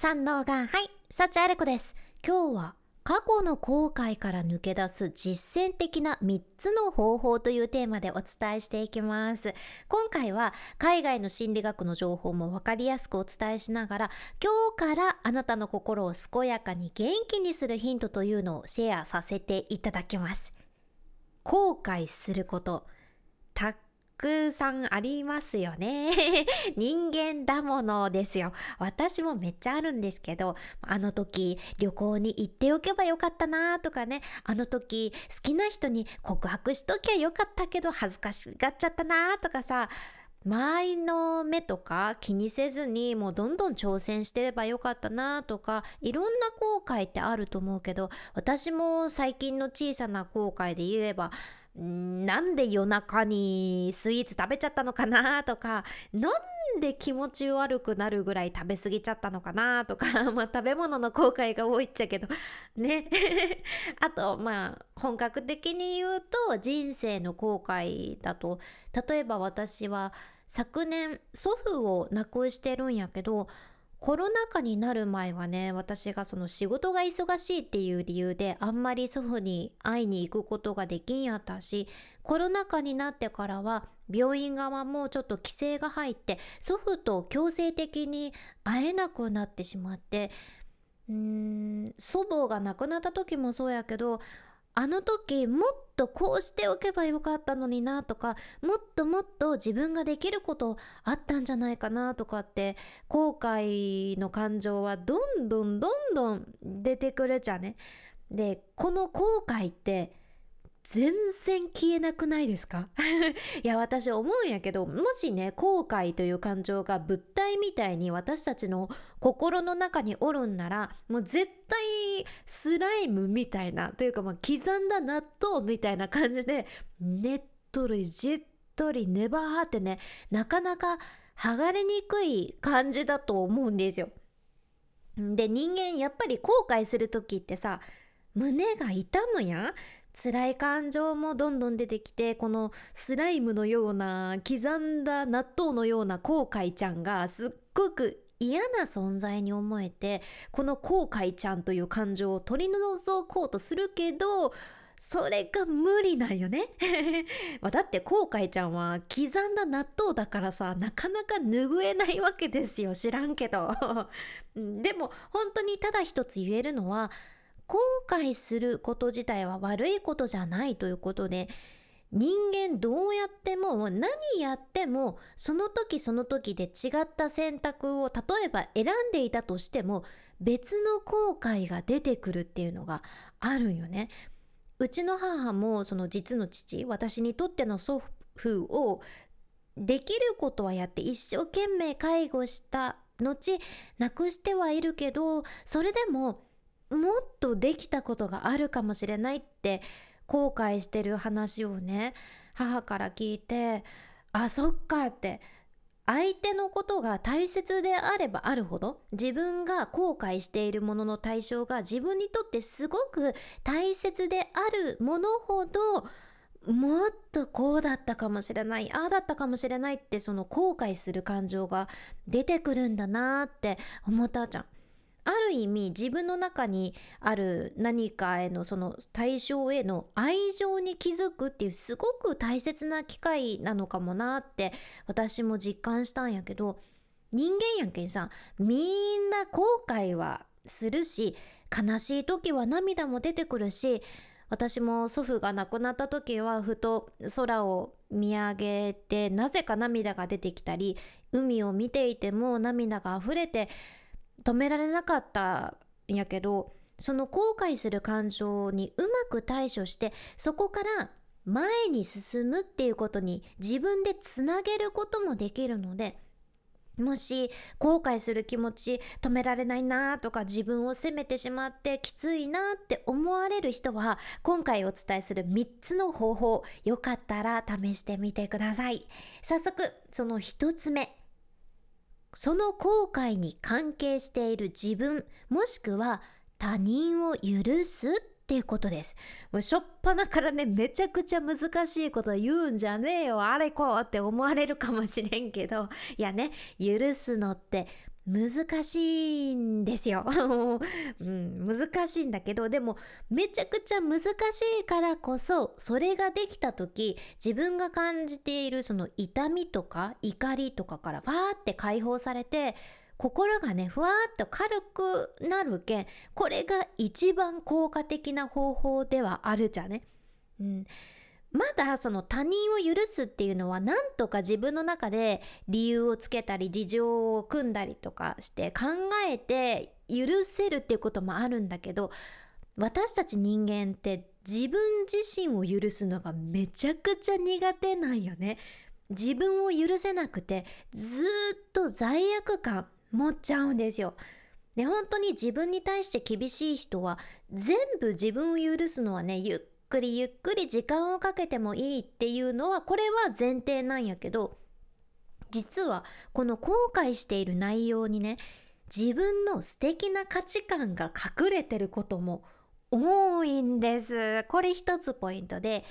三能がはい幸あれ子です。今日は過去の後悔から抜け出す実践的な3つの方法というテーマでお伝えしていきます。今回は海外の心理学の情報も分かりやすくお伝えしながら今日からあなたの心を健やかに元気にするヒントというのをシェアさせていただきます。後悔すること。たくさんありますよね。人間だものですよ。私もめっちゃあるんですけど、あの時旅行に行っておけばよかったなとかね、あの時好きな人に告白しときゃよかったけど恥ずかしがっちゃったなとかさ、周りの目とか気にせずにもうどんどん挑戦してればよかったなとかいろんな後悔ってあると思うけど私も最近の小さな後悔で言えばなんで夜中にスイーツ食べちゃったのかなとかなんで気持ち悪くなるぐらい食べ過ぎちゃったのかなとか まあ食べ物の後悔が多いっちゃけどね。あとまあ本格的に言うと人生の後悔だと例えば私は昨年祖父を亡くしてるんやけどコロナ禍になる前はね私がその仕事が忙しいっていう理由であんまり祖父に会いに行くことができんやったしコロナ禍になってからは病院側もちょっと規制が入って祖父と強制的に会えなくなってしまってうーん祖母が亡くなった時もそうやけどあの時もっとこうしておけばよかったのになとかもっともっと自分ができることあったんじゃないかなとかって後悔の感情はどんどんどんどん出てくるじゃね。でこの後悔って全然消えなくないですか？いや私思うんやけどもしね後悔という感情が物体みたいに私たちの心の中におるんならもう絶対スライムみたいなというかまあ刻んだ納豆みたいな感じでねっとりじっとりネバーってねなかなか剥がれにくい感じだと思うんですよ。で人間やっぱり後悔する時ってさ胸が痛むやん？辛い感情もどんどん出てきてこのスライムのような刻んだ納豆のような後悔ちゃんがすっごく嫌な存在に思えてこの後悔ちゃんという感情を取り除こうとするけどそれが無理なんよね。だって後悔ちゃんは刻んだ納豆だからさなかなか拭えないわけですよ。知らんけど。でも本当にただ一つ言えるのは後悔すること自体は悪いことじゃないということで人間どうやっても何やってもその時その時で違った選択を例えば選んでいたとしても別の後悔が出てくるっていうのがあるよね。うちの母もその実の父私にとっての祖父をできることはやって一生懸命介護した後亡くしてはいるけどそれでももっとできたことがあるかもしれないって後悔してる話をね母から聞いてあそっかって相手のことが大切であればあるほど自分が後悔しているものの対象が自分にとってすごく大切であるものほどもっとこうだったかもしれないああだったかもしれないってその後悔する感情が出てくるんだなって思ったじゃん。ある意味自分の中にある何かへのその対象への愛情に気づくっていうすごく大切な機会なのかもなって私も実感したんやけど人間やんけんさみんな後悔はするし悲しい時は涙も出てくるし私も祖父が亡くなった時はふと空を見上げてなぜか涙が出てきたり海を見ていても涙が溢れて止められなかったんやけどその後悔する感情にうまく対処してそこから前に進むっていうことに自分でつなげることもできるのでもし後悔する気持ち止められないなとか自分を責めてしまってきついなって思われる人は今回お伝えする3つの方法よかったら試してみてください。早速その1つ目。その後悔に関係している自分もしくは他人を許すっていうことです。もうしょっぱなからねめちゃくちゃ難しいこと言うんじゃねえよあれこうって思われるかもしれんけどいやね許すのって難しいんですよ、うん、難しいんだけどでもめちゃくちゃ難しいからこそそれができた時自分が感じているその痛みとか怒りとかからバーって解放されて心がねふわーっと軽くなるけんこれが一番効果的な方法ではあるじゃね。うんまだその他人を許すっていうのは何とか自分の中で理由をつけたり事情を組んだりとかして考えて許せるっていうこともあるんだけど私たち人間って自分自身を許すのがめちゃくちゃ苦手なんよね。自分を許せなくてずっと罪悪感持っちゃうんですよ。で本当に自分に対して厳しい人は全部自分を許すのはねゆっくりゆっくり時間をかけてもいいっていうのはこれは前提なんやけど実はこの後悔している内容にね自分の素敵な価値観が隠れてることも多いんです。これ一つポイントで。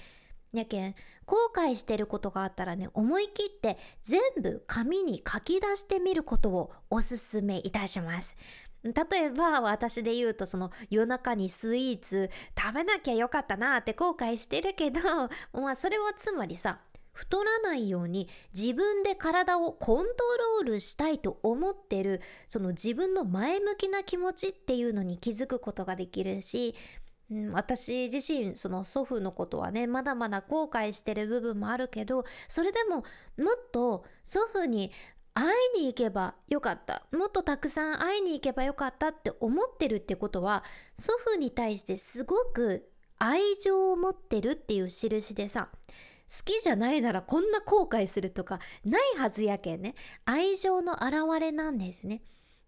やけん後悔してることがあったらね思い切って全部紙に書き出してみることをおすすめいたします。例えば私で言うとその夜中にスイーツ食べなきゃよかったなって後悔してるけど まあそれはつまりさ太らないように自分で体をコントロールしたいと思ってるその自分の前向きな気持ちっていうのに気づくことができるし、うん、私自身その祖父のことはねまだまだ後悔してる部分もあるけどそれでももっと祖父に会いに行けばよかったもっとたくさん会いに行けばよかったって思ってるってことは祖父に対してすごく愛情を持ってるっていう印でさ好きじゃないならこんな後悔するとかないはずやけんね愛情の表れなんですね。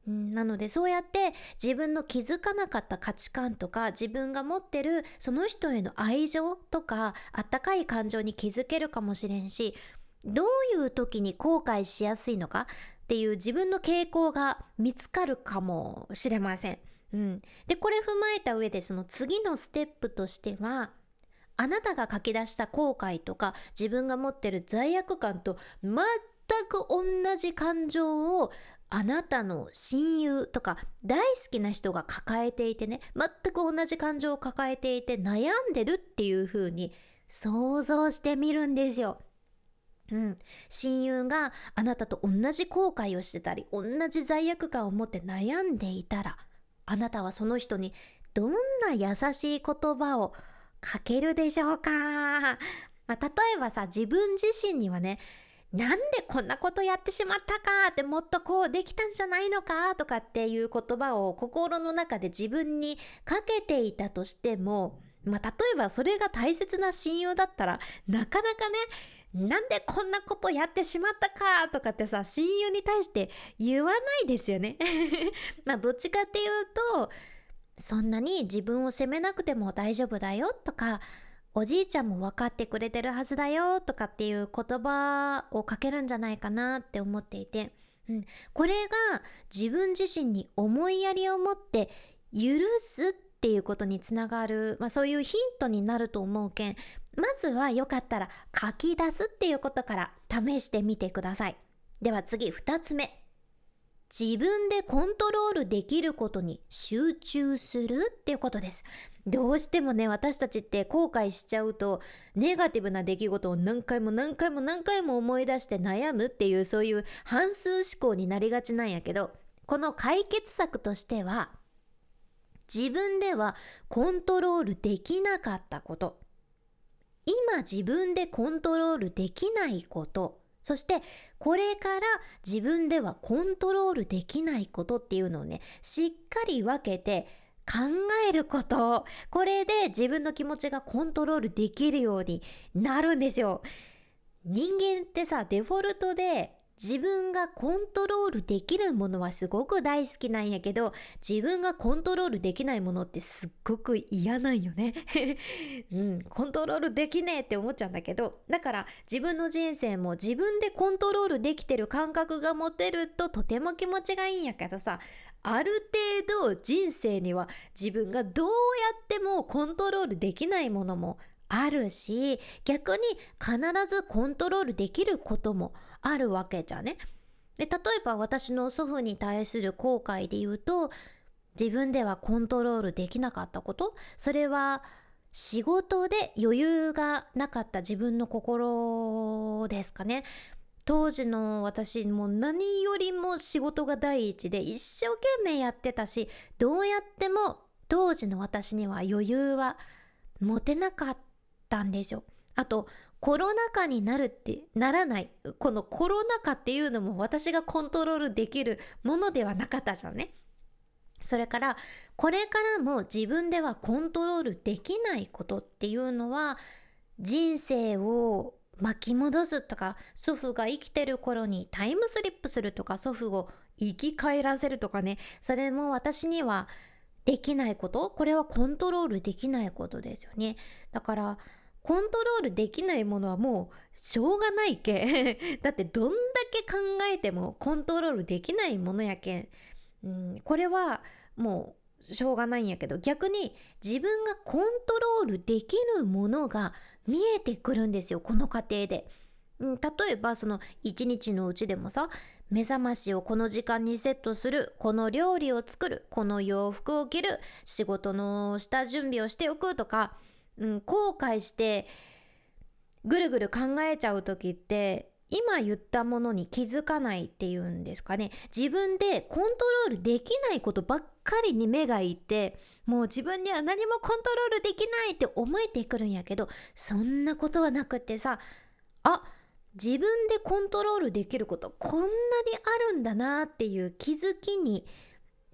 なのでそうやって自分の気づかなかった価値観とか自分が持ってるその人への愛情とかあったかい感情に気づけるかもしれんしどういう時に後悔しやすいのかっていう自分の傾向が見つかるかもしれません。うん、でこれ踏まえた上でその次のステップとしてはあなたが書き出した後悔とか自分が持ってる罪悪感と全く同じ感情をあなたの親友とか大好きな人が抱えていてね全く同じ感情を抱えていて悩んでるっていう風に想像してみるんですよ。うん、親友があなたと同じ後悔をしてたり同じ罪悪感を持って悩んでいたらあなたはその人にどんな優しい言葉をかけるでしょうか、まあ、例えばさ自分自身にはねなんでこんなことやってしまったか？ってもっとこうできたんじゃないのか？とかっていう言葉を心の中で自分にかけていたとしてもまあ例えばそれが大切な親友だったらなかなかねなんでこんなことやってしまったかとかってさ親友に対して言わないですよね。まあどっちかっていうとそんなに自分を責めなくても大丈夫だよとかおじいちゃんも分かってくれてるはずだよとかっていう言葉をかけるんじゃないかなって思っていて、うん、これが自分自身に思いやりを持って許すっていうことにつながる、まあ、そういうヒントになると思うけん。まずはよかったら書き出すっていうことから試してみてください。では次2つ目。自分でコントロールできることに集中するっていうことです。どうしてもね、私たちって後悔しちゃうと、ネガティブな出来事を何回も何回も何回も思い出して悩むっていう、そういう反数思考になりがちなんやけど、この解決策としては、自分ではコントロールできなかったこと、今自分でコントロールできないことそしてこれから自分ではコントロールできないことっていうのをねしっかり分けて考えること。これで自分の気持ちがコントロールできるようになるんですよ。人間ってさデフォルトで自分がコントロールできるものはすごく大好きなんやけど自分がコントロールできないものってすっごく嫌なんよね。うんコントロールできねえって思っちゃうんだけどだから自分の人生も自分でコントロールできてる感覚が持てるととても気持ちがいいんやけどさある程度人生には自分がどうやってもコントロールできないものもあるし逆に必ずコントロールできることもあるあるわけじゃね。で例えば私の祖父に対する後悔で言うと自分ではコントロールできなかったことそれは仕事で余裕がなかった自分の心ですかね当時の私も何よりも仕事が第一で一生懸命やってたしどうやっても当時の私には余裕は持てなかったんですよ。あとコロナ禍になるってならない。このコロナ禍っていうのも私がコントロールできるものではなかったじゃんね。それからこれからも自分ではコントロールできないことっていうのは人生を巻き戻すとか祖父が生きてる頃にタイムスリップするとか祖父を生き返らせるとかね。それも私にはできないこと。これはコントロールできないことですよね。だからコントロールできないものはもうしょうがないけ だってどんだけ考えてもコントロールできないものやけん、うん、これはもうしょうがないんやけど逆に自分がコントロールできるものが見えてくるんですよこの過程で。うん、例えばその一日のうちでもさ目覚ましをこの時間にセットするこの料理を作るこの洋服を着る仕事の下準備をしておくとか、ん、後悔してぐるぐる考えちゃう時って今言ったものに気づかないっていうんですかね自分でコントロールできないことばっかりに目がいってもう自分には何もコントロールできないって思えてくるんやけどそんなことはなくってさあ自分でコントロールできることこんなにあるんだなっていう気づきに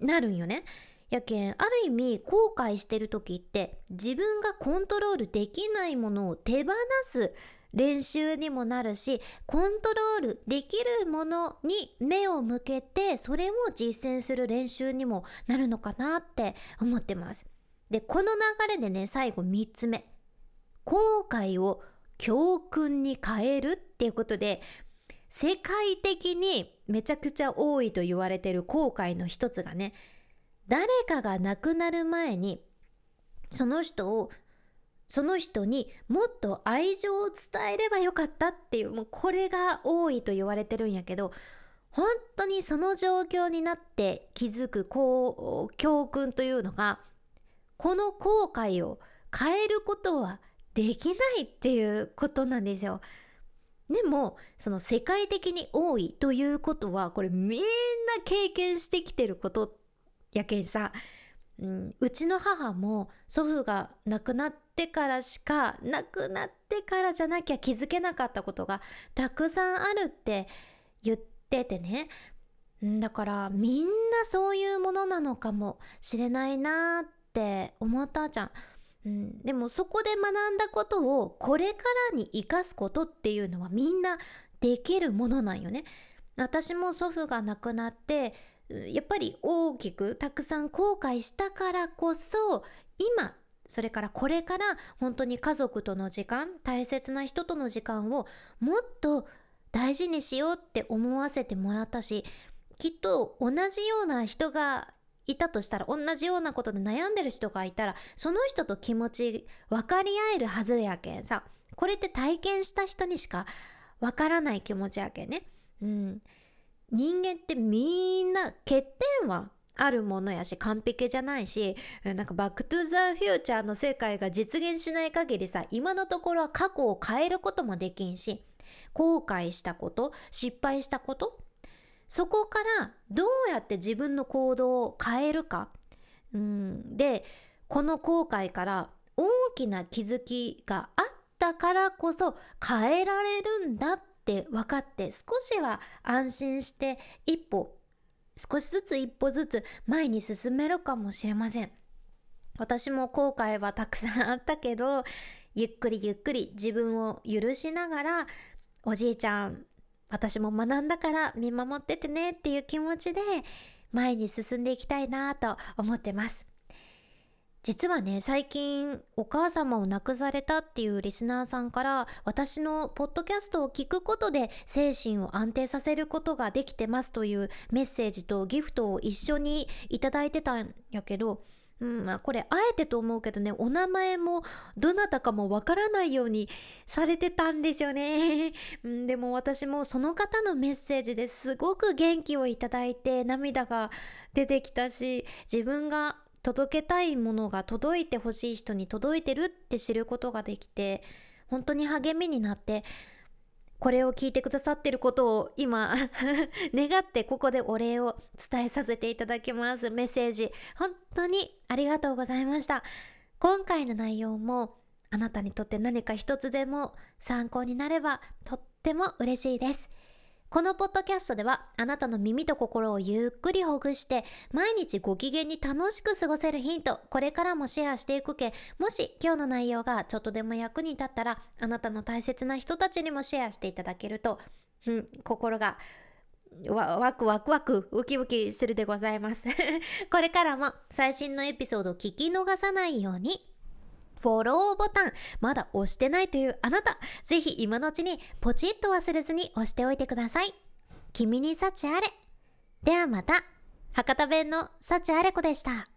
なるんよね。やけんある意味後悔してる時って自分がコントロールできないものを手放す練習にもなるしコントロールできるものに目を向けてそれを実践する練習にもなるのかなって思ってます。でこの流れでね最後3つ目後悔を教訓に変えるっていうことで世界的にめちゃくちゃ多いと言われてる後悔の一つがね誰かが亡くなる前にその人をその人にもっと愛情を伝えればよかったっていうもうこれが多いと言われてるんやけど本当にその状況になって気づくこう教訓というのがこの後悔を変えることはできないっていうことなんですよ。でもその世界的に多いということはこれみんな経験してきてることやけんさうん、うちの母も祖父が亡くなってからしか亡くなってからじゃなきゃ気づけなかったことがたくさんあるって言っててねだからみんなそういうものなのかもしれないなって思ったじゃん。うん、でもそこで学んだことをこれからに生かすことっていうのはみんなできるものなんよね。私も祖父が亡くなってやっぱり大きくたくさん後悔したからこそ今それからこれから本当に家族との時間大切な人との時間をもっと大事にしようって思わせてもらったしきっと同じような人がいたとしたら同じようなことで悩んでる人がいたらその人と気持ち分かり合えるはずやけんさこれって体験した人にしか分からない気持ちやけんね。うん人間ってみんな欠点はあるものやし完璧じゃないしなんかバックトゥザフューチャーの世界が実現しない限りさ今のところは過去を変えることもできんし後悔したこと失敗したことそこからどうやって自分の行動を変えるか、うん、でこの後悔から大きな気づきがあったからこそ変えられるんだっって分かって少しは安心して一歩少しずつ一歩ずつ前に進めるかもしれません。私も後悔はたくさんあったけどゆっくりゆっくり自分を許しながらおじいちゃん私も学んだから見守っててねっていう気持ちで前に進んでいきたいなと思ってます。実はね最近お母様を亡くされたっていうリスナーさんから私のポッドキャストを聞くことで精神を安定させることができてますというメッセージとギフトを一緒にいただいてたんやけどうんまあ、これあえてと思うけどねお名前もどなたかもわからないようにされてたんですよね、うん、でも私もその方のメッセージですごく元気をいただいて涙が出てきたし自分が届けたいものが届いてほしい人に届いてるって知ることができて本当に励みになってこれを聞いてくださってることを今 願ってここでお礼を伝えさせていただきます。メッセージ本当にありがとうございました。今回の内容もあなたにとって何か一つでも参考になればとっても嬉しいです。このポッドキャストではあなたの耳と心をゆっくりほぐして毎日ご機嫌に楽しく過ごせるヒントこれからもシェアしていくけもし今日の内容がちょっとでも役に立ったらあなたの大切な人たちにもシェアしていただけると、うん、心がわワクワクワクウキウキするでございます。これからも最新のエピソードを聞き逃さないように。フォローボタン、まだ押してないというあなた、ぜひ今のうちにポチッと忘れずに押しておいてください。君に幸あれ。ではまた、博多弁の幸あれ子でした。